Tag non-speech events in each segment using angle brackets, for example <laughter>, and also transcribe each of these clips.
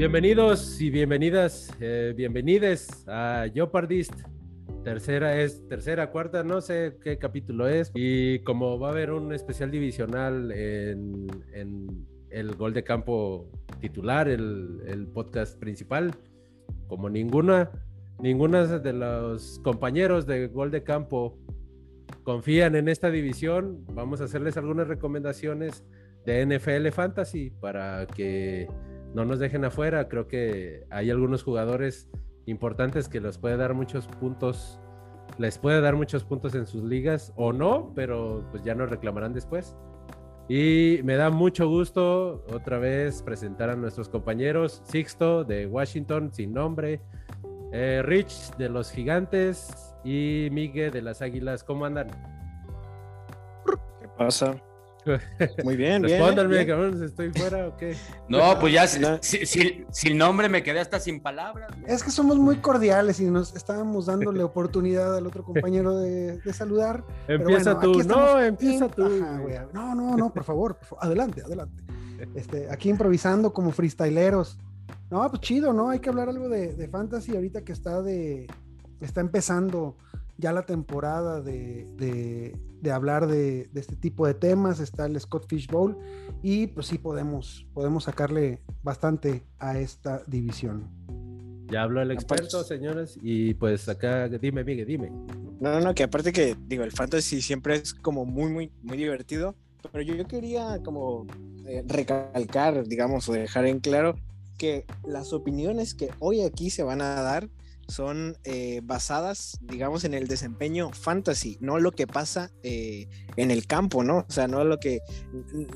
Bienvenidos y bienvenidas, eh, bienvenides a Jeopardist. Tercera es, tercera, cuarta, no sé qué capítulo es. Y como va a haber un especial divisional en, el gol de campo titular, el, podcast principal, como ninguna, ninguna de los compañeros de gol de campo confían en esta división, vamos a hacerles algunas recomendaciones de NFL Fantasy para que no nos dejen afuera. Creo que hay algunos jugadores importantes que les puede dar muchos puntos, les puede dar muchos puntos en sus ligas o no, pero pues ya nos reclamarán después. Y me da mucho gusto otra vez presentar a nuestros compañeros Sixto de Washington, sin nombre, eh, Rich de los Gigantes y Miguel de las Águilas. ¿Cómo andan? ¿Qué pasa? <laughs> Muy bien, Respóndanme, cabrón, ¿estoy fuera o qué? No, pues ya sin nombre me quedé hasta sin palabras. Es que somos muy cordiales y nos estábamos dándole <laughs> oportunidad al otro compañero de, saludar. Empieza tú, no, empieza tú. no, no, no, por favor, adelante, adelante. Este, aquí improvisando como freestyleros. No, pues chido, ¿no? Hay que hablar algo de, de fantasy ahorita que está de. está empezando ya la temporada de, hablar de, este tipo de temas, está el Scott Fish Bowl y pues sí podemos, podemos sacarle bastante a esta división. Ya habló el experto, señores, y pues acá, dime, Miguel, dime. No, no, no, que aparte que, digo, el fantasy siempre es como muy, muy, muy divertido, pero yo, quería como eh, recalcar, digamos, o dejar en claro que las opiniones que hoy aquí se van a dar son eh, basadas, digamos, en el desempeño fantasy, no lo que pasa eh, en el campo, ¿no? O sea, no lo que,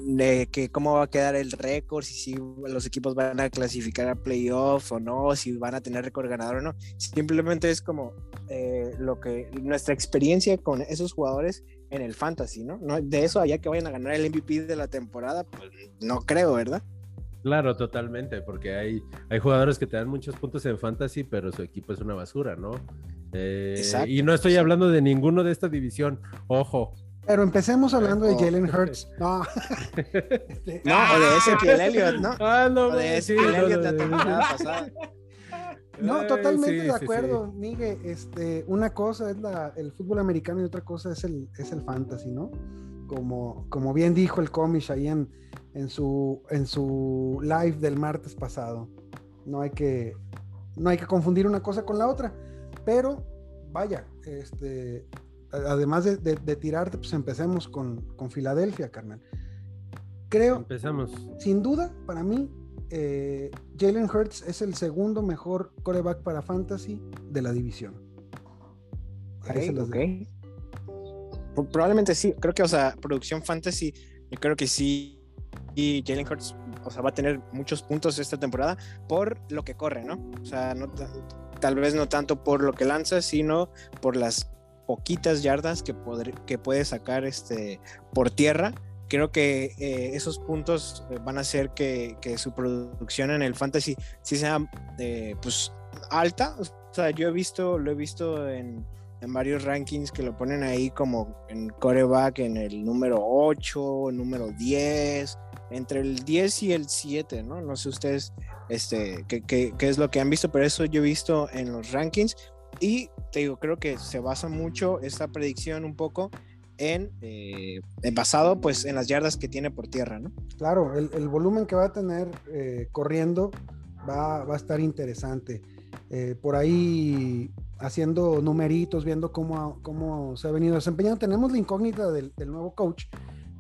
de que cómo va a quedar el récord, si, si los equipos van a clasificar a playoff o no, si van a tener récord ganador o no. Simplemente es como eh, lo que nuestra experiencia con esos jugadores en el fantasy, ¿no? ¿no? De eso allá que vayan a ganar el MVP de la temporada, pues no creo, ¿verdad? Claro, totalmente, porque hay, hay jugadores que te dan muchos puntos en fantasy, pero su equipo es una basura, ¿no? Eh, y no estoy hablando de ninguno de esta división, ojo. Pero empecemos hablando de Jalen Hurts. No. Este, <laughs> no, o de ese Elliott, ¿no? Ah, no, o de ese Elliott la temporada <laughs> pasada. No, totalmente de acuerdo, Miguel. Este, una cosa es la, el fútbol americano y otra cosa es el, es el fantasy, ¿no? Como, como bien dijo el cómic ahí en, en su, en su live del martes pasado. No hay que, no hay que confundir una cosa con la otra. Pero, vaya, este, además de, de, tirarte, pues empecemos con, con, Filadelfia, carnal. Creo, empezamos. sin duda, para mí, eh, Jalen Hurts es el segundo mejor coreback para fantasy de la división. Probablemente sí, creo que, o sea, producción fantasy, yo creo que sí y Jalen Hurts, o sea, va a tener muchos puntos esta temporada por lo que corre, ¿no? O sea, no, tal vez no tanto por lo que lanza, sino por las poquitas yardas que, que puede sacar este, por tierra. Creo que eh, esos puntos van a hacer que, que, su producción en el fantasy sí sea eh, pues alta. O sea, yo he visto, lo he visto en, en varios rankings que lo ponen ahí como en coreback en el número 8, número 10, entre el 10 y el 7, ¿no? No sé ustedes este, qué, qué, qué, es lo que han visto, pero eso yo he visto en los rankings y te digo, creo que se basa mucho esta predicción un poco en, eh, basado pues en las yardas que tiene por tierra, ¿no? Claro, el, el volumen que va a tener eh, corriendo va, va, a estar interesante. Eh, por ahí haciendo numeritos, viendo cómo, cómo se ha venido desempeñando. Tenemos la incógnita del, nuevo coach,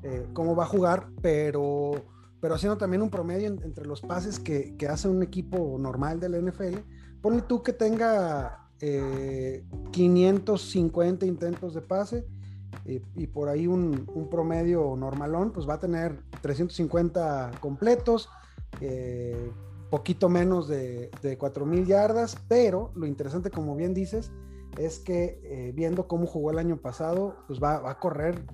eh, cómo va a jugar, pero, pero haciendo también un promedio entre los pases que, que, hace un equipo normal de la NFL. Ponle tú que tenga 550 eh, intentos de pase y por ahí un, un, promedio normalón, pues va a tener 350 completos, poquito menos de, de 4.000 yardas, pero lo interesante, como bien dices, es que viendo cómo jugó el año pasado, pues va, a correr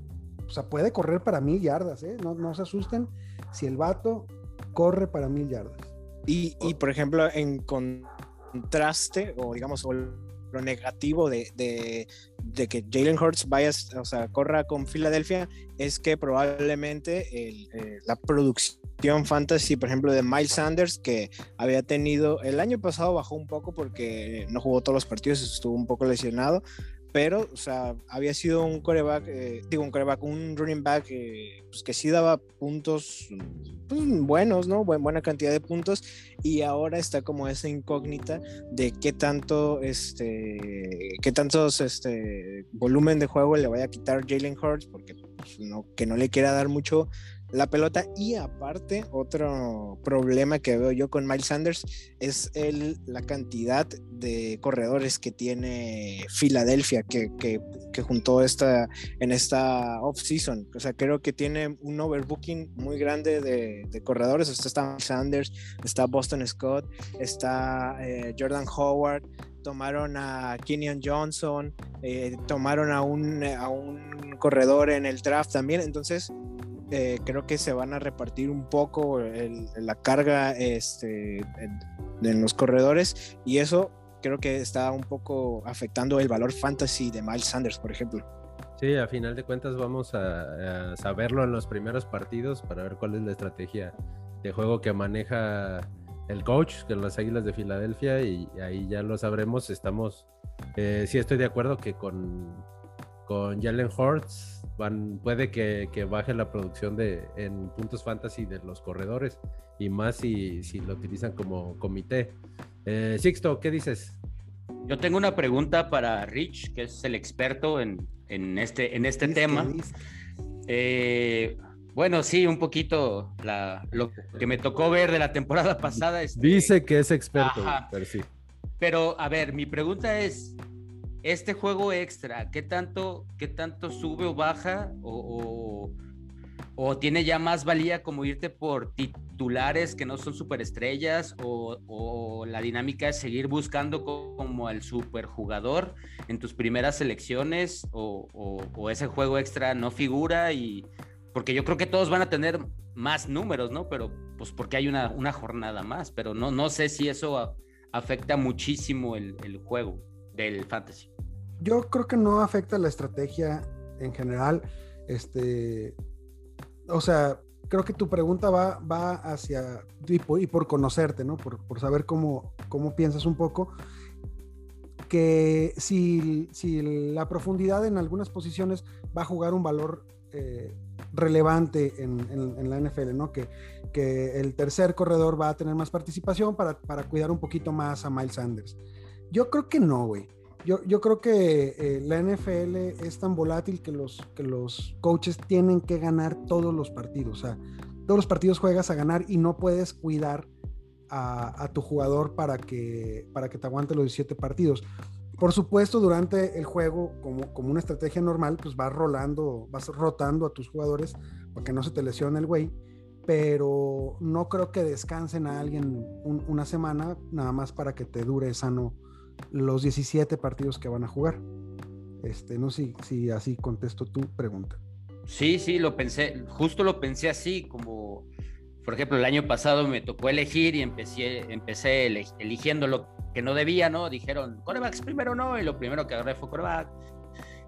o sea, puede correr para mil yardas, ¿eh? No, no se asusten si el vato corre para mil yardas. Y, y por ejemplo, en contraste, o digamos, lo negativo de, de, que Jalen Hurts vaya, o sea, corra con Filadelfia, es que probablemente eh, la producción producción fantasy, por ejemplo, de Miles Sanders, que había tenido, el año pasado bajó un poco porque no jugó todos los partidos, estuvo un poco lesionado, pero, o sea, había sido un coreback, eh, digo, un coreback, un running back eh, pues que sí daba puntos pues, buenos, ¿no? buena cantidad de puntos, y ahora está como esa incógnita de qué tanto, este, qué tantos, este, volumen de juego le vaya a quitar Jalen Hurts, porque pues, no, que no le quiera dar mucho la pelota y aparte otro problema que veo yo con Miles Sanders es el, la cantidad de corredores que tiene Filadelfia que, que, que juntó esta, en esta off-season. O sea, creo que tiene un overbooking muy grande de, corredores. Está Miles Sanders, está Boston Scott, está eh, Jordan Howard, tomaron a Kenyon Johnson, eh, tomaron a un, a un corredor en el draft también. Entonces, eh, creo que se van a repartir un poco la carga este, en, los corredores y eso creo que está un poco afectando el valor fantasy de Miles Sanders, por ejemplo. Sí, a final de cuentas vamos a, saberlo en los primeros partidos para ver cuál es la estrategia de juego que maneja el coach, en las Águilas de Filadelfia, y ahí ya lo sabremos. Estamos, eh, sí estoy de acuerdo que con, con Jalen Hurts puede que, baje la producción de, en puntos fantasy de los corredores y más si, si lo utilizan como comité. Eh, Sixto, ¿qué dices? Yo tengo una pregunta para Rich, que es el experto en, en este, en este tema. Eh, bueno, sí, un poquito la, lo que me tocó ver de la temporada pasada. Este, Dice que es experto, pero sí. Pero, a ver, mi pregunta es, este juego extra, ¿qué tanto, qué tanto sube o baja? O, tiene ya más valía como irte por titulares que no son superestrellas? O, o la dinámica es seguir buscando como el superjugador en tus primeras selecciones? O, ese juego extra no figura? y Porque yo creo que todos van a tener más números, ¿no? Pero pues porque hay una, una jornada más, pero no, no sé si eso afecta muchísimo el juego del fantasy yo creo que no afecta la estrategia en general. Este, o sea, creo que tu pregunta va, va hacia, y por, conocerte, ¿no? Por, saber cómo, cómo piensas un poco. Que si, si, la profundidad en algunas posiciones va a jugar un valor eh, relevante en, la NFL, ¿no? Que, que el tercer corredor va a tener más participación para, para cuidar un poquito más a Miles Sanders. Yo creo que no, güey. Yo, yo creo que eh, la NFL es tan volátil que los, que los coaches tienen que ganar todos los partidos. O sea, todos los partidos juegas a ganar y no puedes cuidar a, tu jugador para que, para que te aguante los 17 partidos. Por supuesto, durante el juego, como, como una estrategia normal, pues vas rolando, vas rotando a tus jugadores para que no se te lesione el güey. Pero no creo que descansen a alguien una semana nada más para que te dure sano los 17 partidos que van a jugar. Este, no sé si, así contesto tu pregunta. Sí, sí, lo pensé, justo lo pensé así, como por ejemplo el año pasado me tocó elegir y empecé, empecé eligiendo lo que no debía, ¿no? Dijeron, corebacks primero no, y lo primero que agarré fue coreback.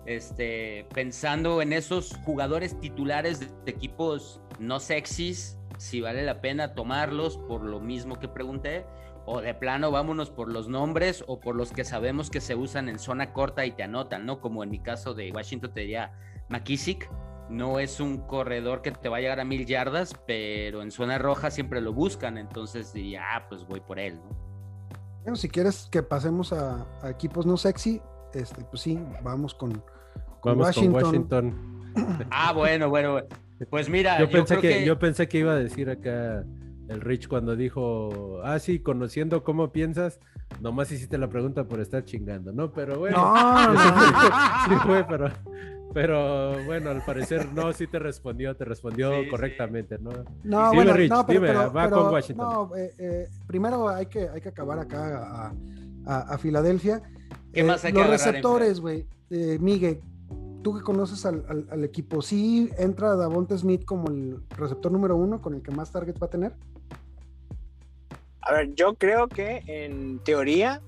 Este, pensando en esos jugadores titulares de equipos no sexys, si vale la pena tomarlos por lo mismo que pregunté, o de plano vámonos por los nombres o por los que sabemos que se usan en zona corta y te anotan, ¿no? Como en mi caso de Washington te diría McKissick, no es un corredor que te va a llegar a mil yardas, pero en zona roja siempre lo buscan, entonces diría, ah, pues voy por él, ¿no? Bueno, si quieres que pasemos a, equipos no sexy, este, pues sí, vamos con, Washington. ah, bueno, bueno, pues mira, yo, pensé que, yo pensé que iba a decir acá el Rich cuando dijo, ah, sí, conociendo cómo piensas, nomás hiciste la pregunta por estar chingando, ¿no? Pero bueno, no, <laughs> sí fue, pero, pero bueno, al parecer no, sí te respondió, te respondió correctamente, ¿no? No, bueno, no, pero, va con Washington. No, eh, eh, primero hay que, hay que acabar acá a, a, Filadelfia. ¿Qué más hay eh, Los receptores, güey, Miguel, tú que conoces al, al, equipo, ¿sí entra Davonte Smith como el receptor número uno con el que más targets va a tener? A ver, yo creo que en teoría,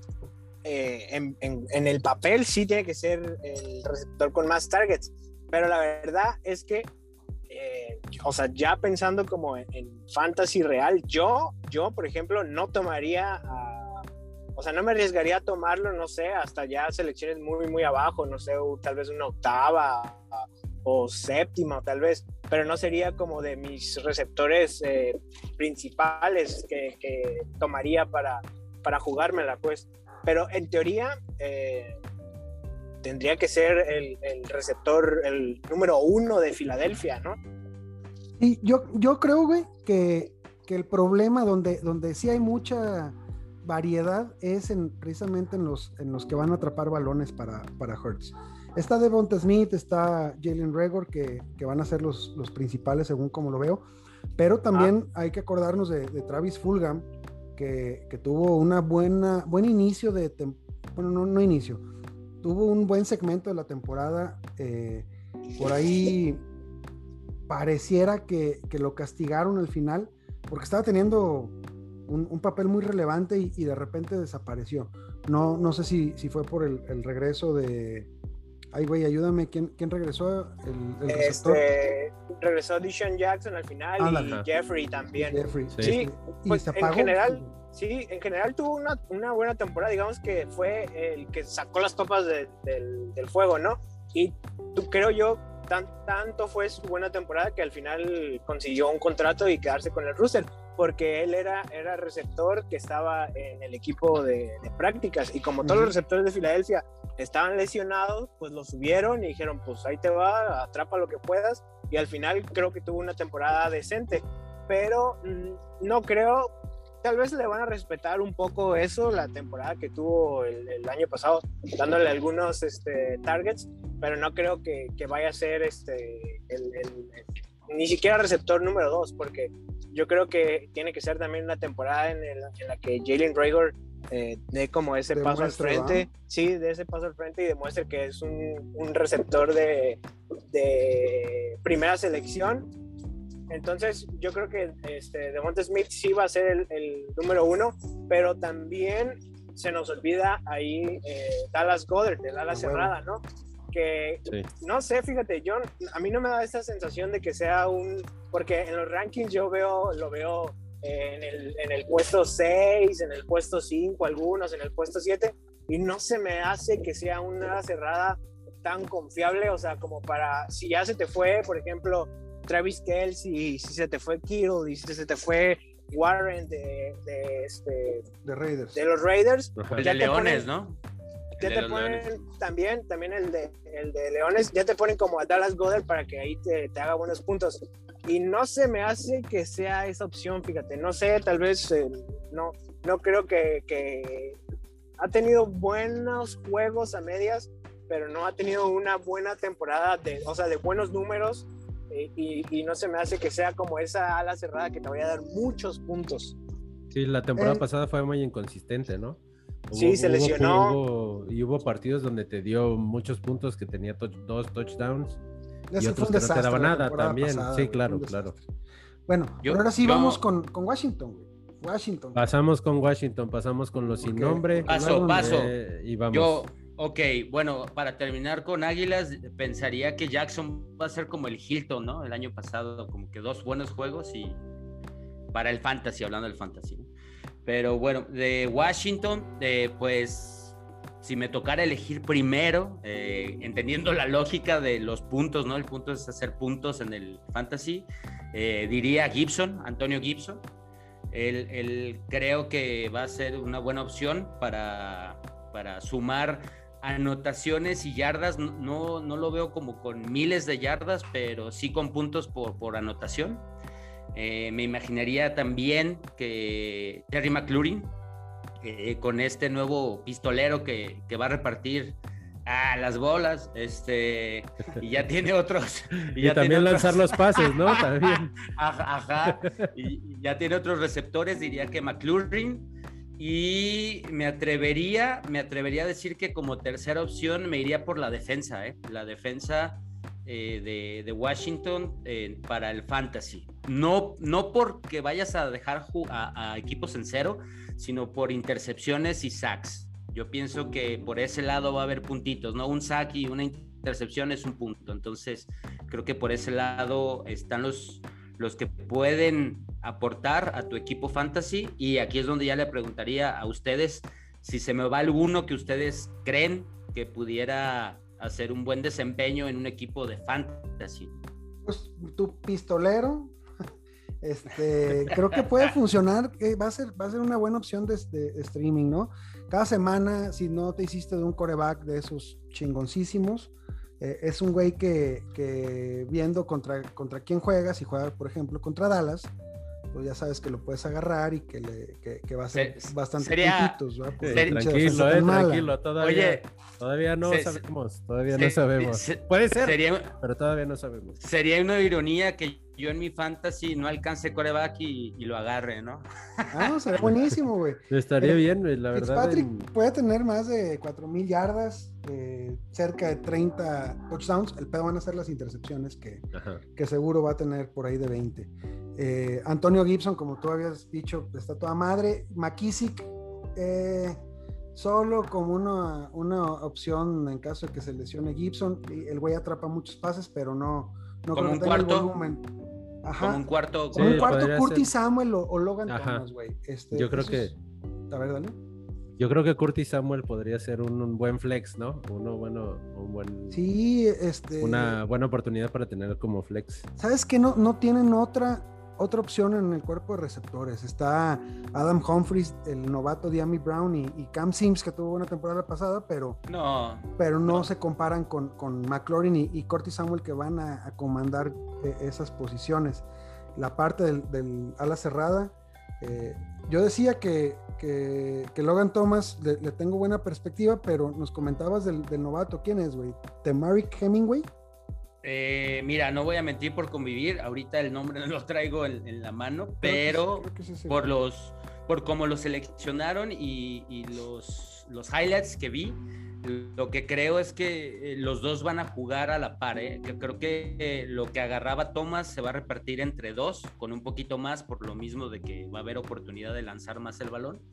eh, en, el papel sí tiene que ser el receptor con más targets, pero la verdad es que eh, o sea, ya pensando como en, fantasy real, yo, yo, por ejemplo, no tomaría o sea, no me arriesgaría a tomarlo, no sé, hasta ya selecciones muy, muy abajo, no sé, tal vez una octava o séptima, tal vez, pero no sería como de mis receptores eh, principales que, tomaría para, para jugármela, pues. Pero en teoría, eh, tendría que ser el, receptor, el número uno de Filadelfia, ¿no? Y yo, yo creo, güey, que, el problema donde, donde sí hay mucha variedad es en, precisamente en los, en los que van a atrapar balones para, para Hertz. Está Devonta Smith, está Jalen Regor, que, van a ser los, los, principales según como lo veo. Pero también ah. hay que acordarnos de, Travis Fulgham, que, tuvo una buena, buen inicio de, bueno, no, no inicio, tuvo un buen segmento de la temporada. Eh, por ahí pareciera que, lo castigaron al final porque estaba teniendo un, papel muy relevante y, de repente desapareció. No, no sé si, si fue por el, regreso de... Ay, güey, ayúdame, ¿quién, quién regresó? El, este, regresó Dishon Jackson al final y Jeffrey también. sí, pues en general Sí, en general tuvo una, una, buena temporada, digamos que fue el que sacó las topas del, del, fuego, ¿no? Y tú, creo yo, tan, tanto fue su buena temporada que al final consiguió un contrato y quedarse con el Russell, porque él era, era receptor que estaba en el equipo de, prácticas. Y como todos los receptores de Filadelfia estaban lesionados, pues lo subieron y dijeron, pues ahí te va, atrapa lo que puedas y al final creo que tuvo una temporada decente, pero mm, no creo tal vez le van a respetar un poco eso, la temporada que tuvo el, año pasado, dándole algunos este, targets, pero no creo que, vaya a ser este, ni siquiera receptor número dos, porque yo creo que tiene que ser también una temporada en, la que Jalen Rager eh, dé como ese paso al frente, sí, de ese paso al frente y demuestre que es un, un receptor de, de primera selección entonces, yo creo que este, Devonta Smith sí va a ser el, número uno, pero también se nos olvida ahí eh, Dallas Goddard, de Dallas cerrada, ¿no? Que no sé, fíjate, yo a mí no me da esa sensación de que sea un. Porque en los rankings yo veo, lo veo en, el, en el puesto 6, en el puesto 5, algunos, en el puesto 7, y no se me hace que sea una cerrada tan confiable, o sea, como para, si ya se te fue, por ejemplo, Travis Kelsey, si se te fue Kittle y si se te fue Warren de, de, este, de, Raiders. de los Raiders. El de Leones, ¿no? Ya te ponen también, también el de, el de Leones, ya te ponen como a Dallas Goddard para que ahí te, te, haga buenos puntos. Y no se me hace que sea esa opción, fíjate, no sé, tal vez eh, no, no creo que, que ha tenido buenos juegos a medias, pero no ha tenido una buena temporada, de, o sea, de buenos números y, no se me hace que sea como esa ala cerrada que te vaya a dar muchos puntos. Sí, la temporada eh, pasada fue muy inconsistente, ¿no? sí, se lesionó. y hubo partidos donde te dio muchos puntos, que tenía dos touchdowns. Y otros que no te daba nada también. sí, claro, claro. Bueno, ahora sí vamos con, con Washington, Washington. Pasamos con Washington, pasamos con los sin nombre. Paso, paso. Eh, y vamos. Yo, Ok, bueno, para terminar con Águilas, pensaría que Jackson va a ser como el Hilton, ¿no? El año pasado, como que dos buenos juegos y para el fantasy, hablando del fantasy. Pero bueno, de Washington, eh, pues si me tocara elegir primero, eh, entendiendo la lógica de los puntos, ¿no? El punto es hacer puntos en el fantasy, eh, diría Gibson, Antonio Gibson. Él, creo que va a ser una buena opción para, para sumar anotaciones y yardas, no, no lo veo como con miles de yardas, pero sí con puntos por, por anotación. Eh, me imaginaría también que Terry McLaurin, eh, con este nuevo pistolero que, que, va a repartir a las bolas, este, y ya <laughs> tiene otros. Y, ya también lanzar los pases, ¿no? <laughs> También. ajá, Y, y, ya tiene otros receptores, diría que McLaurin y me atrevería, me atrevería a decir que como tercera opción me iría por la defensa, ¿eh? la defensa eh, de, Washington eh, para el fantasy. No, no porque vayas a dejar a, equipos en cero, sino por intercepciones y sacks. Yo pienso que por ese lado va a haber puntitos, ¿no? Un sack y una intercepción es un punto. Entonces, creo que por ese lado están los, los que pueden aportar a tu equipo fantasy. Y aquí es donde ya le preguntaría a ustedes si se me va alguno que ustedes creen que pudiera hacer un buen desempeño en un equipo de fantasy. Pues tu pistolero, <laughs> este, creo que puede funcionar, va a ser, va a ser una buena opción de, streaming, ¿no? Cada semana, si no te hiciste de un coreback de esos chingoncísimos, eh, es un güey que, que, viendo contra, contra quién juegas, si juega, por ejemplo, contra Dallas, pues ya sabes que lo puedes agarrar y que, le, que, va a ser bastante sería, tranquilo, eh, tranquilo, todavía, todavía no sabemos, todavía no sabemos. Puede ser, pero todavía no sabemos. Sería una ironía que yo en mi fantasy no alcance coreback y, lo agarre, ¿no? Ah, no, sería buenísimo, güey. <laughs> Estaría bien, la verdad. Patrick puede tener más de 4000 yardas, eh, cerca de 30 touchdowns. El pedo van a ser las intercepciones que, que seguro va a tener por ahí de 20. Eh, Antonio Gibson, como tú habías dicho, está toda madre. McKissick, eh, solo como una, una opción en caso de que se lesione Gibson. El güey atrapa muchos pases, pero no, no como un cuarto. Ajá. Como un cuarto. Como un cuarto Curtis Samuel o, Logan Thomas, güey. Este, Yo creo que. A ver, dale. Yo creo que Curtis Samuel podría ser un, buen flex, ¿no? Uno bueno, un buen. Sí, este. Una buena oportunidad para tener como flex. ¿Sabes qué? No, no tienen otra otra opción en el cuerpo de receptores. Está Adam Humphries, el novato Diami Brown y, Cam Sims, que tuvo una temporada pasada, pero no, pero no, se comparan con, con McLaurin y, Cortis Samuel que van a, comandar eh, esas posiciones. La parte del, ala cerrada, eh, yo decía que, que, Logan Thomas le, tengo buena perspectiva, pero nos comentabas del, novato. ¿Quién es, güey? ¿Temaric Hemingway? Eh, mira, no voy a mentir por convivir. Ahorita el nombre no lo traigo en, la mano, pero por los, por cómo lo seleccionaron y, los, los highlights que vi, lo que creo es que eh, los dos van a jugar a la par. ¿eh? creo que eh, lo que agarraba Thomas se va a repartir entre dos, con un poquito más, por lo mismo de que va a haber oportunidad de lanzar más el balón.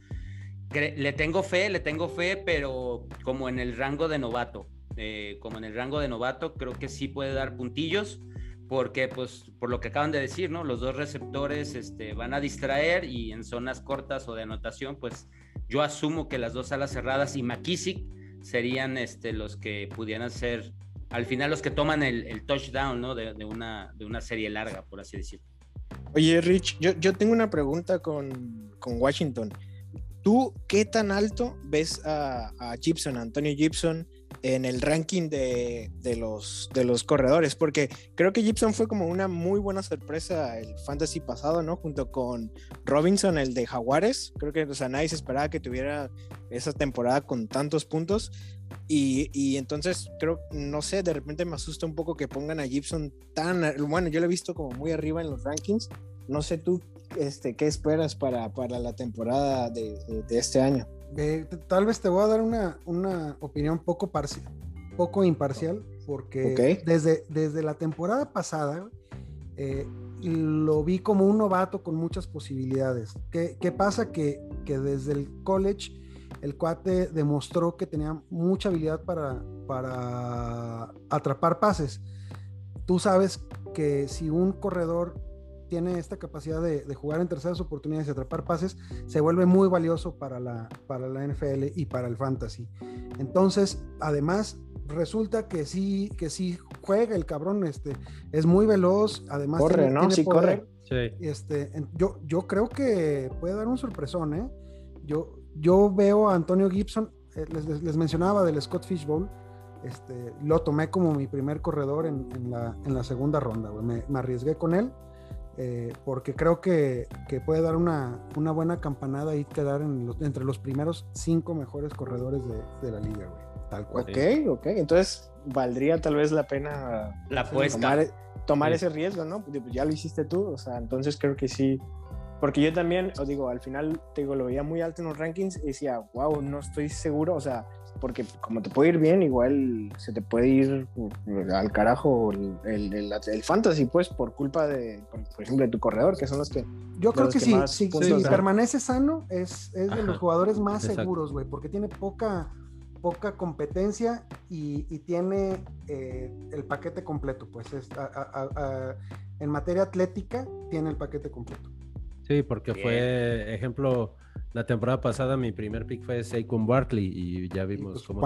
le tengo fe, le tengo fe, pero como en el rango de novato. Eh, como en el rango de novato, creo que sí puede dar puntillos, porque pues por lo que acaban de decir, ¿no? Los dos receptores este, van a distraer y en zonas cortas o de anotación, pues yo asumo que las dos alas cerradas y McKissick serían este, los que pudieran ser, al final los que toman el, touchdown, ¿no? De, una, de una serie larga, por así decirlo. Oye, Rich, yo, yo tengo una pregunta con, con, Washington. ¿Tú qué tan alto ves a, a Gibson, a Antonio Gibson, en el ranking de, los, de los corredores, porque creo que Gibson fue como una muy buena sorpresa el fantasy pasado, ¿no? Junto con Robinson, el de Jaguares. Creo que o sea, nadie se esperaba que tuviera esa temporada con tantos puntos. Y, entonces creo, no sé, de repente me asusta un poco que pongan a Gibson tan, bueno, yo lo he visto como muy arriba en los rankings. No sé tú, este, ¿qué esperas para, para la temporada de este año? Tal vez te voy a dar una, una opinión poco, parcial, poco imparcial, porque desde, desde la temporada pasada eh, lo vi como un novato con muchas posibilidades. ¿Qué, qué pasa? Que, que, desde el college el cuate demostró que tenía mucha habilidad para, para atrapar pases. Tú sabes que si un corredor tiene esta capacidad de, jugar en terceras oportunidades y atrapar pases, se vuelve muy valioso para la, para la NFL y para el fantasy. Entonces, además, resulta que sí, que sí juega el cabrón, este, es muy veloz, además corre, ¿no? sí, corre. Este, yo, yo creo que puede dar un sorpresón, ¿eh? Yo, yo veo a Antonio Gibson, eh, les, mencionaba del Scott Fish Bowl, este, lo tomé como mi primer corredor en, la, en la, segunda ronda, me, me, arriesgué con él eh, porque creo que, puede dar una, buena campanada y quedar entre los primeros cinco mejores corredores de, la liga, güey. Tal cual. Ok, ok. Entonces, valdría tal vez la pena la tomar, tomar ese riesgo, ¿no? Pues, ya lo hiciste tú, o sea, entonces creo que sí. Porque yo también, os digo, al final, te digo, lo veía muy alto en los rankings y decía, wow, no estoy seguro, o sea, porque como te puede ir bien, igual se te puede ir uh, al carajo el, el, fantasy, pues, por culpa de, por ejemplo, de tu corredor, que son los que... Yo creo que sí, si, permanece sano, es, es de los jugadores más seguros, güey, porque tiene poca poca competencia y, tiene eh, el paquete completo, pues en materia atlética tiene el paquete completo. Sí, porque fue, ejemplo, la temporada pasada mi primer pick fue Saquon Barkley y ya vimos pues, cómo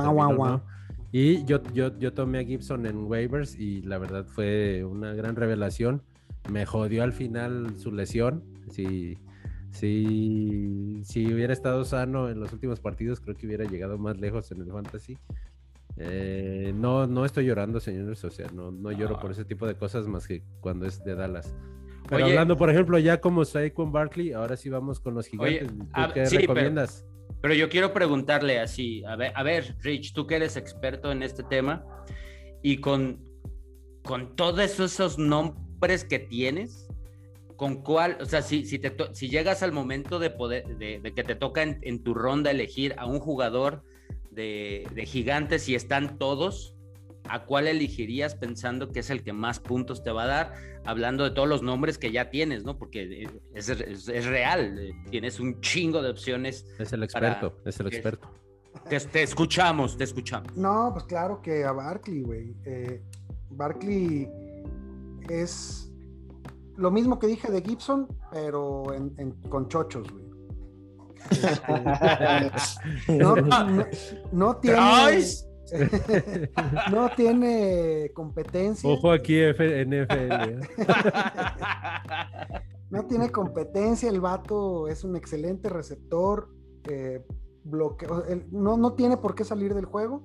Y yo, yo, yo tomé a Gibson en waivers y la verdad fue una gran revelación. Me jodió al final su lesión. Si, si, si hubiera estado sano en los últimos partidos, creo que hubiera llegado más lejos en el fantasy. Eh, no, no estoy llorando, señores, o sea, no, no lloro por ese tipo de cosas más que cuando es de Dallas. Pero hablando, por ejemplo, ya como con Barkley, ahora sí vamos con los gigantes. ¿Qué recomiendas? Pero, yo quiero preguntarle así, a ver, a ver, Rich, tú que eres experto en este tema y con, con todos esos nombres que tienes, ¿con cuál, o sea, si, si, te, si llegas al momento de, poder, de, que te toca en, tu ronda elegir a un jugador de, de gigantes y están todos, ¿a cuál elegirías pensando que es el que más puntos te va a dar? Hablando de todos los nombres que ya tienes, ¿no? Porque eh, es, real, eh, tienes un chingo de opciones. Es el experto, es el experto. Te, escuchamos, te escuchamos. No, pues claro que a Barkley, güey. Eh, Barkley es lo mismo que dije de Gibson, pero con chochos, güey. <laughs> no, no, tiene. <laughs> no tiene competencia. Ojo aquí NFL. ¿eh? <laughs> no tiene competencia, el vato es un excelente receptor. Eh, no, no tiene por qué salir del juego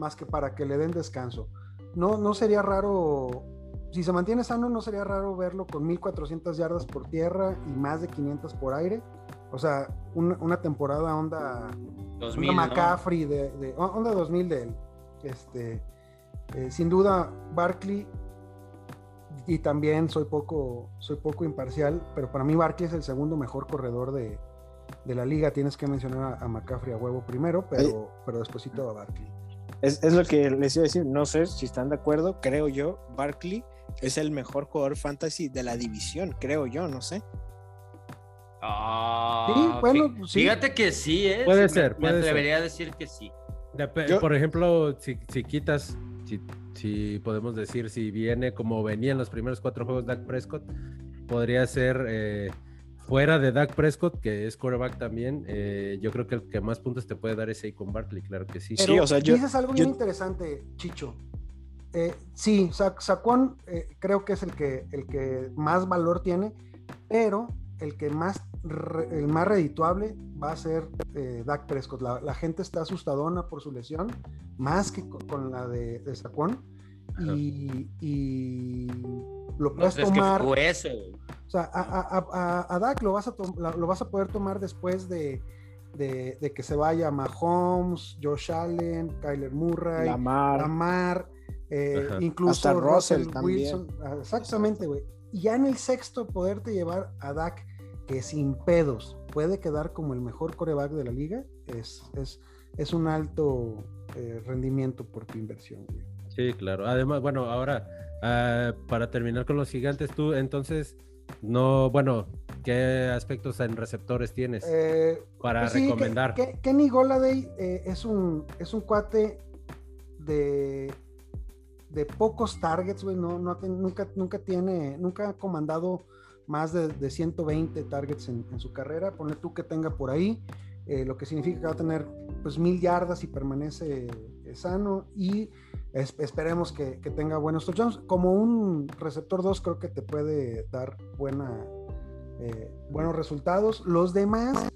más que para que le den descanso. No, no sería raro, si se mantiene sano, no sería raro verlo con 1400 yardas por tierra y más de 500 por aire. O sea, una, temporada onda, 2000, McCaffrey de, onda 2000 de él. Este, eh, sin duda, Barkley y también soy poco, soy poco imparcial, pero para mí Barkley es el segundo mejor corredor de, la liga. Tienes que mencionar a, McCaffrey a huevo primero, pero, pero despuésito a Barkley. Es, es, lo que les iba a decir, no sé si están de acuerdo, creo yo, Barkley es el mejor jugador fantasy de la división, creo yo, no sé. Ah, sí, bueno, Fíjate que sí, ¿eh? Puede ser. Me, atrevería decir que sí. Por ejemplo, si, quitas, si, podemos decir, si viene como venía en los primeros cuatro juegos Dak Prescott, podría ser eh, fuera de Dak Prescott, que es quarterback también. Eh, yo creo que el que más puntos te puede dar es con Barkley, claro que sí. sí, o sea, yo, dices algo bien interesante, Chicho. Eh, sí, Saquon creo que es el que, el que más valor tiene, pero el que más, el más redituable va a ser eh, Dak Prescott. La, gente está asustadona por su lesión, más que con, la de, de Saquon. Y, lo puedes tomar. O sea, a, Dak lo vas, a lo vas a poder tomar después de, que se vaya Mahomes, Josh Allen, Kyler Murray, Lamar, eh, incluso Russell, Wilson. Ah, exactamente, güey. Y ya en el sexto poderte llevar a Dak que sin pedos puede quedar como el mejor coreback de la liga, es, es, es un alto eh, rendimiento por tu inversión. Sí, claro. Además, bueno, ahora, ah, para terminar con los gigantes, tú entonces, no, bueno, ¿qué aspectos en receptores tienes eh, para pues recomendar? Kenny Goladay eh, es, un, es un cuate de, de pocos targets, güey, no, no, nunca, nunca tiene, nunca ha comandado más de, de 120 targets en, su carrera, pone tú que tenga por ahí, eh, lo que significa que va a tener pues mil yardas y permanece eh, sano y esperemos que, que, tenga buenos touchdowns. Como un receptor 2 creo que te puede dar buena, eh, buenos resultados. Los demás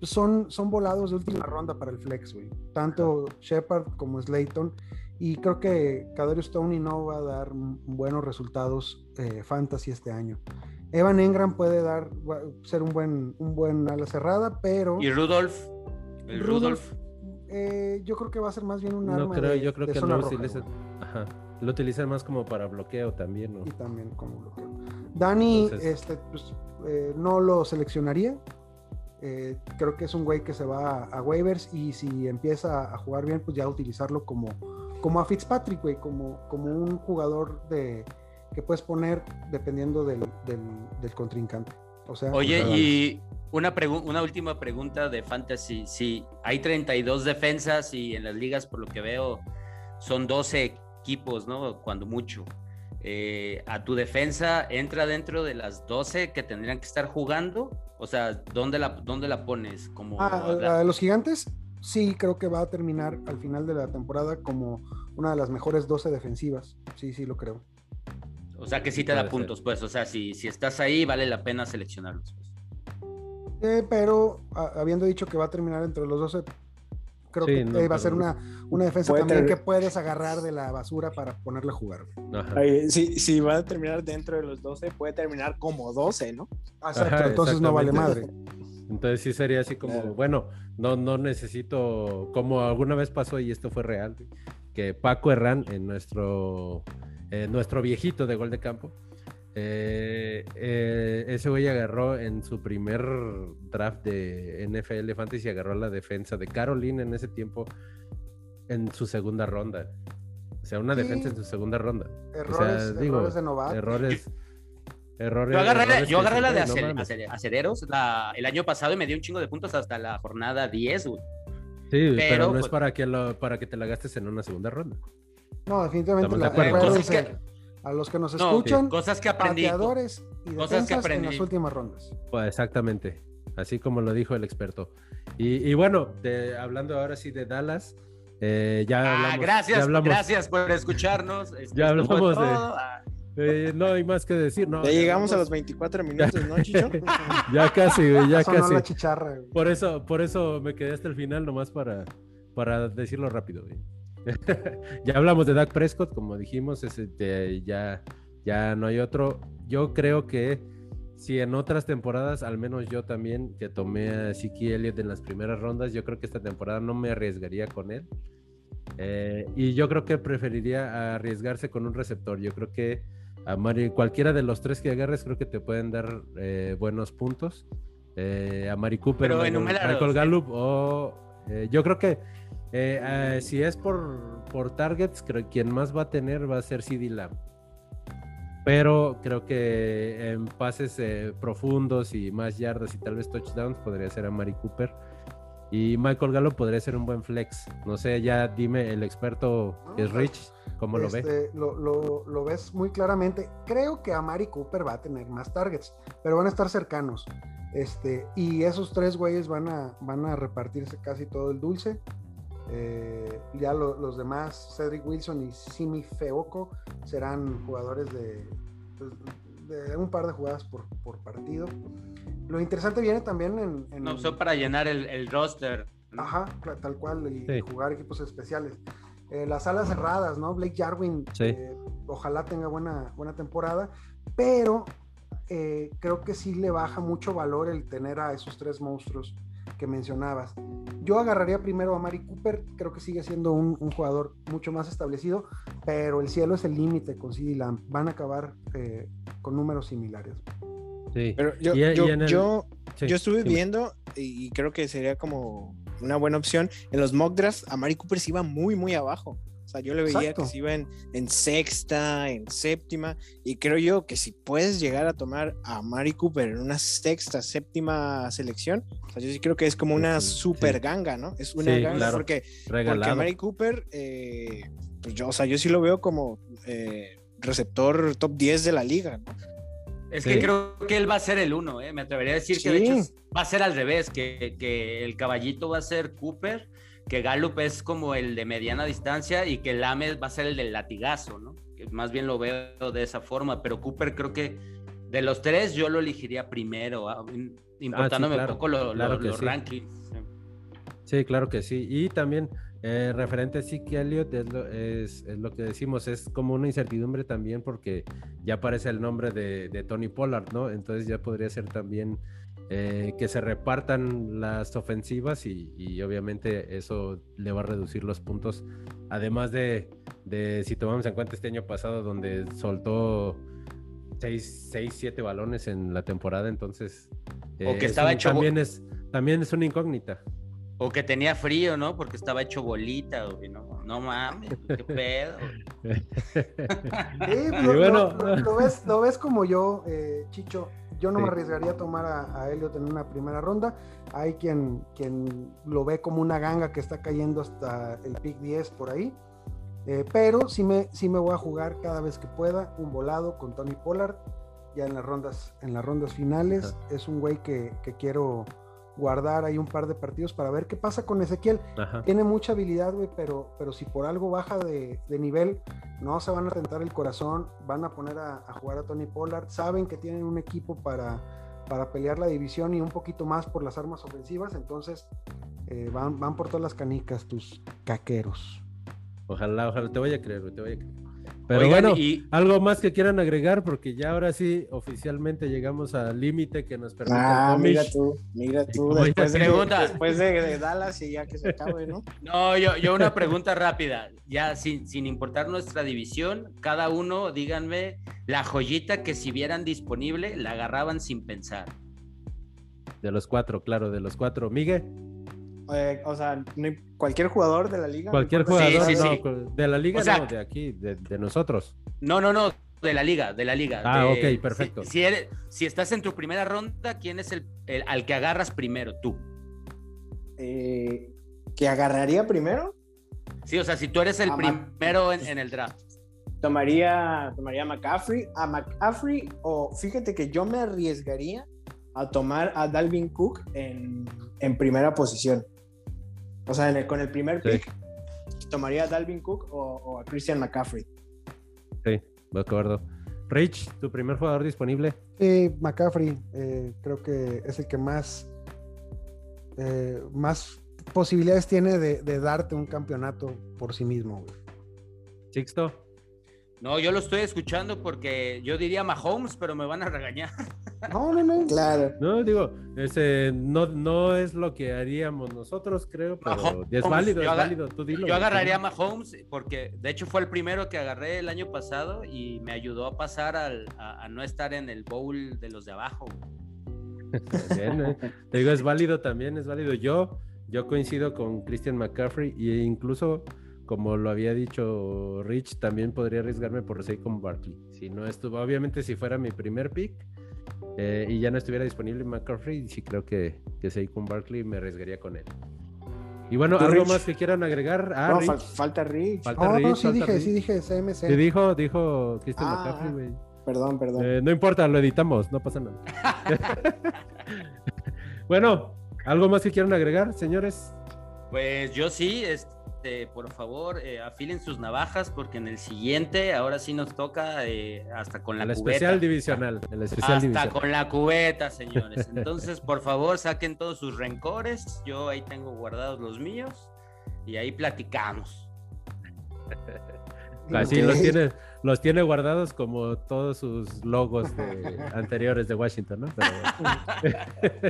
son, son volados de última ronda para el flex, Tanto Shepard como Slayton. Y creo que Kadarius Tony no va a dar buenos resultados fantasy este año. Evan Engram puede dar, ser un buen, un buen ala cerrada, pero. ¿Y Rudolph? ¿El Rudolph? Eh, yo creo que va a ser más bien un arma. No creo, yo creo que lo utiliza. Ajá. Lo utilizan más como para bloqueo también, ¿no? Y también como bloqueo. Dani, este, pues, eh, no lo seleccionaría. Eh, creo que es un güey que se va a, waivers y si empieza a jugar bien, pues ya utilizarlo como, como a Fitzpatrick, güey, como, como un jugador de, que puedes poner dependiendo del, del, contrincante. O sea, Oye, y, una, una última pregunta de Fantasy. Si hay 32 defensas y en las ligas, por lo que veo, son 12 equipos, ¿no? Cuando mucho. Eh, ¿A tu defensa entra dentro de las 12 que tendrían que estar jugando? O sea, ¿dónde la, dónde la pones? Como ah, los gigantes, sí, creo que va a terminar al final de la temporada como una de las mejores 12 defensivas. Sí, sí, lo creo. O sea, que sí te da puntos, pues. O sea, si, si estás ahí, vale la pena seleccionarlos. Pues. Eh, pero habiendo dicho que va a terminar entre los 12, creo que eh, va a ser una, una defensa también que puedes agarrar de la basura para ponerle a jugar. si, va a terminar dentro de los 12, puede terminar como 12, ¿no? Exacto, entonces no vale madre. Entonces sí sería así como, bueno, no, no necesito, como alguna vez pasó y esto fue real, que Paco Herrán en nuestro, nuestro viejito de gol de campo, eh, eh, ese güey agarró en su primer draft de NFL Fantasy, agarró la defensa de Caroline en ese tiempo en su segunda ronda. O sea, una defensa en su segunda ronda. Errores, errores de novato. Errores. Errores, yo agarré, la de acereros el año pasado y me dio un chingo de puntos hasta la jornada 10. Sí, pero, no es pues para que, lo, para que te la gastes en una segunda ronda. No, definitivamente la, a los que nos escuchan, cosas que aprendí, y cosas que aprendí. en las últimas rondas. Pues exactamente, así como lo dijo el experto. Y, bueno, hablando ahora sí de Dallas, eh, ya ah, hablamos, gracias, gracias por escucharnos. Este, ya hablamos de... Ah. Eh, no hay más que decir, ¿no? Ya, llegamos a los 24 minutos, ¿no, Chicho? <laughs> ya casi, ya casi. Por eso, por eso me quedé hasta el final nomás para, para decirlo rápido. Güey. <laughs> ya hablamos de Dak Prescott, como dijimos, ese, ya, ya no hay otro. Yo creo que si en otras temporadas, al menos yo también, que tomé a Siki Elliott en las primeras rondas, yo creo que esta temporada no me arriesgaría con él. Eh, y yo creo que preferiría arriesgarse con un receptor. Yo creo que a Mari, cualquiera de los tres que agarres, creo que te pueden dar eh, buenos puntos. Eh, a Mari Cooper, Michael, Gallup, o yo creo que eh, eh, si es por, por targets, creo que quien más va a tener va a ser CD Lamb. Pero creo que en pases eh, profundos y más yardas y tal vez touchdowns podría ser a Mari Cooper. Y Michael Gallo podría ser un buen flex. No sé, ya dime, el experto es Rich, ¿cómo lo ve? Este, lo, lo, ves muy claramente. Creo que a Mari Cooper va a tener más targets, pero van a estar cercanos. Este, y esos tres güeyes van a, van a repartirse casi todo el dulce. Eh, ya los demás, Cedric Wilson y Simi Feoco, serán jugadores pues, de, un par de jugadas por, partido. Lo interesante viene también en... no, son para llenar el, roster. Ajá, tal cual, y, jugar equipos especiales. Eh, las alas cerradas, ¿no? Blake Jarwin, eh, ojalá tenga buena, buena temporada, pero creo que sí le baja mucho valor el tener a esos tres monstruos que mencionabas. Yo agarraría primero a Mari Cooper, creo que sigue siendo un, jugador mucho más establecido, pero el cielo es el límite con CD Lamb. Van a acabar eh, con números similares. Sí. Pero yo, yo, estuve viendo y creo que sería como una buena opción. En los mock drafts, a Mari Cooper se iba muy, muy abajo. O sea, yo le veía que se iba en, sexta, en séptima, y creo yo que si puedes llegar a tomar a Mari Cooper en una sexta, séptima selección, o sea, yo sí creo que es como una super ganga, ¿no? Es una ganga porque, porque Mari Cooper, eh, pues yo, o sea, yo sí lo veo como eh, receptor top 10 de la liga, ¿no? Es que creo que él va a ser el uno, ¿eh? me atrevería a decir que de hecho va a ser al revés, que, que el caballito va a ser Cooper que Gallup es como el de mediana distancia y que Lamed va a ser el del latigazo, ¿no? más bien lo veo de esa forma, pero Cooper creo que de los tres yo lo elegiría primero, ah, importándome un poco los rankings. Sí. claro que sí. Y también eh, referente a Zeke Elliott es lo, es, lo, que decimos, es como una incertidumbre también porque ya aparece el nombre de, de Tony Pollard, ¿no? Entonces ya podría ser también eh, que se repartan las ofensivas y, obviamente eso le va a reducir los puntos. Además de, si tomamos en cuenta este año pasado donde soltó 6, 7 balones en la temporada, entonces... o que eh, estaba hecho... También es, también es una incógnita. O que tenía frío, ¿no? Porque estaba hecho bolita, no, no mames, qué pedo. <laughs> Sí, pues, lo, ves, lo ves como yo, eh, Chicho yo no me arriesgaría a tomar a, a, Elliot en una primera ronda. Hay quien, quien lo ve como una ganga que está cayendo hasta el pick 10 por ahí. Eh, pero sí me, sí me voy a jugar cada vez que pueda un volado con Tony Pollard ya en las rondas, en las rondas finales. Es un güey que, que, quiero guardar ahí un par de partidos para ver qué pasa con Ezequiel. Tiene mucha habilidad, güey, pero, pero si por algo baja de, de, nivel, no se van a tentar el corazón, van a poner a, a, jugar a Tony Pollard. Saben que tienen un equipo para, para pelear la división y un poquito más por las armas ofensivas, entonces eh, van, van por todas las canicas tus caqueros. Ojalá, ojalá, te voy a creer, te voy a creer. Pero bueno, y... algo más que quieran agregar, porque ya ahora sí oficialmente llegamos al límite que nos permite. Ah, mira tú, mira tú. Después, de, después de, Dallas y ya que se acabe, ¿no? <laughs> No, yo, yo una pregunta rápida. Ya sin, sin importar nuestra división, cada uno díganme la joyita que si vieran disponible la agarraban sin pensar. De los cuatro, claro, de los cuatro. Miguel. Eh, o sea, cualquier jugador de la liga. Cualquier jugador sí, sí, sí. de la liga, o sea, no, de aquí, de, de, nosotros. No, no, no, de la liga, de la liga. Ah, de, ok, perfecto. Si, eres, si, estás en tu primera ronda, ¿quién es el, el al que agarras primero? Tú. Eh, ¿Que agarraría primero? Sí, o sea, si tú eres el a primero en, en, el draft. Tomaría, tomaría a McCaffrey. A McCaffrey, o fíjate que yo me arriesgaría a tomar a Dalvin Cook en, en primera posición. O sea, el, con el primer pick, sí. tomaría a Dalvin Cook o, o, a Christian McCaffrey. Sí, de acuerdo. Rich, tu primer jugador disponible. Sí, McCaffrey, eh, creo que es el que más, eh, más posibilidades tiene de, de, darte un campeonato por sí mismo. Sixto. No, yo lo estoy escuchando porque yo diría Mahomes, pero me van a regañar. <laughs> No, no, no. Claro. No, digo, ese no, no es lo que haríamos nosotros, creo, pero Mahomes, es válido, es válido. Tú dilo, yo agarraría a Mahomes porque de hecho fue el primero que agarré el año pasado y me ayudó a pasar al, a, a, no estar en el bowl de los de abajo. Bien, ¿eh? Te digo, es válido también, es válido. Yo, yo coincido con Christian McCaffrey e incluso como lo había dicho Rich, también podría arriesgarme por Saquon Barkley. Si no estuvo, obviamente si fuera mi primer pick eh, y ya no estuviera disponible McCaffrey, sí creo que, que Saquon Barkley me arriesgaría con él. Y bueno, ¿algo Rich? más que quieran agregar? Ah, no, Rich. falta Rich. Falta oh, Rich, no, sí dije, Rich. sí dije CMC. Sí dijo, dijo Christian ah, McCaffrey, güey. Perdón, perdón. Eh, no importa, lo editamos, no pasa nada. <laughs> <laughs> bueno, ¿algo más que quieran agregar, señores? Pues yo sí, este este, por favor, eh, afilen sus navajas porque en el siguiente, ahora sí nos toca eh, hasta con la el cubeta. Especial divisional, el especial hasta divisional. con la cubeta, señores. Entonces, por favor, saquen todos sus rencores. Yo ahí tengo guardados los míos y ahí platicamos. <laughs> Así okay. los tiene, los tiene guardados como todos sus logos de, <laughs> anteriores de Washington, ¿no? Pero, <laughs>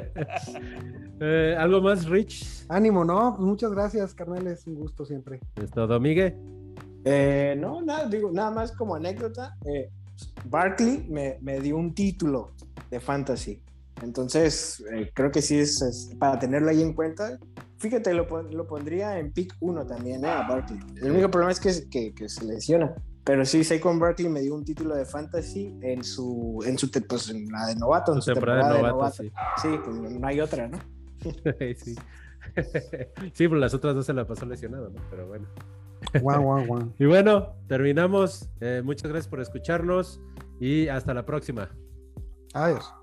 <laughs> eh, ¿Algo más, Rich? Ánimo, ¿no? Muchas gracias, carnales. Un gusto siempre. ¿Es todo, Miguel? Eh, no, nada, digo, nada más como anécdota. Eh, Barkley me, me, dio un título de fantasy. Entonces, eh, creo que sí es, es, para tenerlo ahí en cuenta. Fíjate, lo, lo pondría en pick 1 también, ¿eh? A Barkley. El único problema es que, que, que se lesiona. Pero sí, Saquon Barkley me dio un título de fantasy en su, en su pues, en la de novato. En su temporada, temporada de novato, de novato. Sí, sí pues no hay otra, ¿no? <laughs> sí. <laughs> sí, pues las otras dos se la pasó lesionado, ¿no? Pero bueno. Guau, guau, guau. <laughs> Y bueno, terminamos. Eh, muchas gracias por escucharnos y hasta la próxima. Adiós.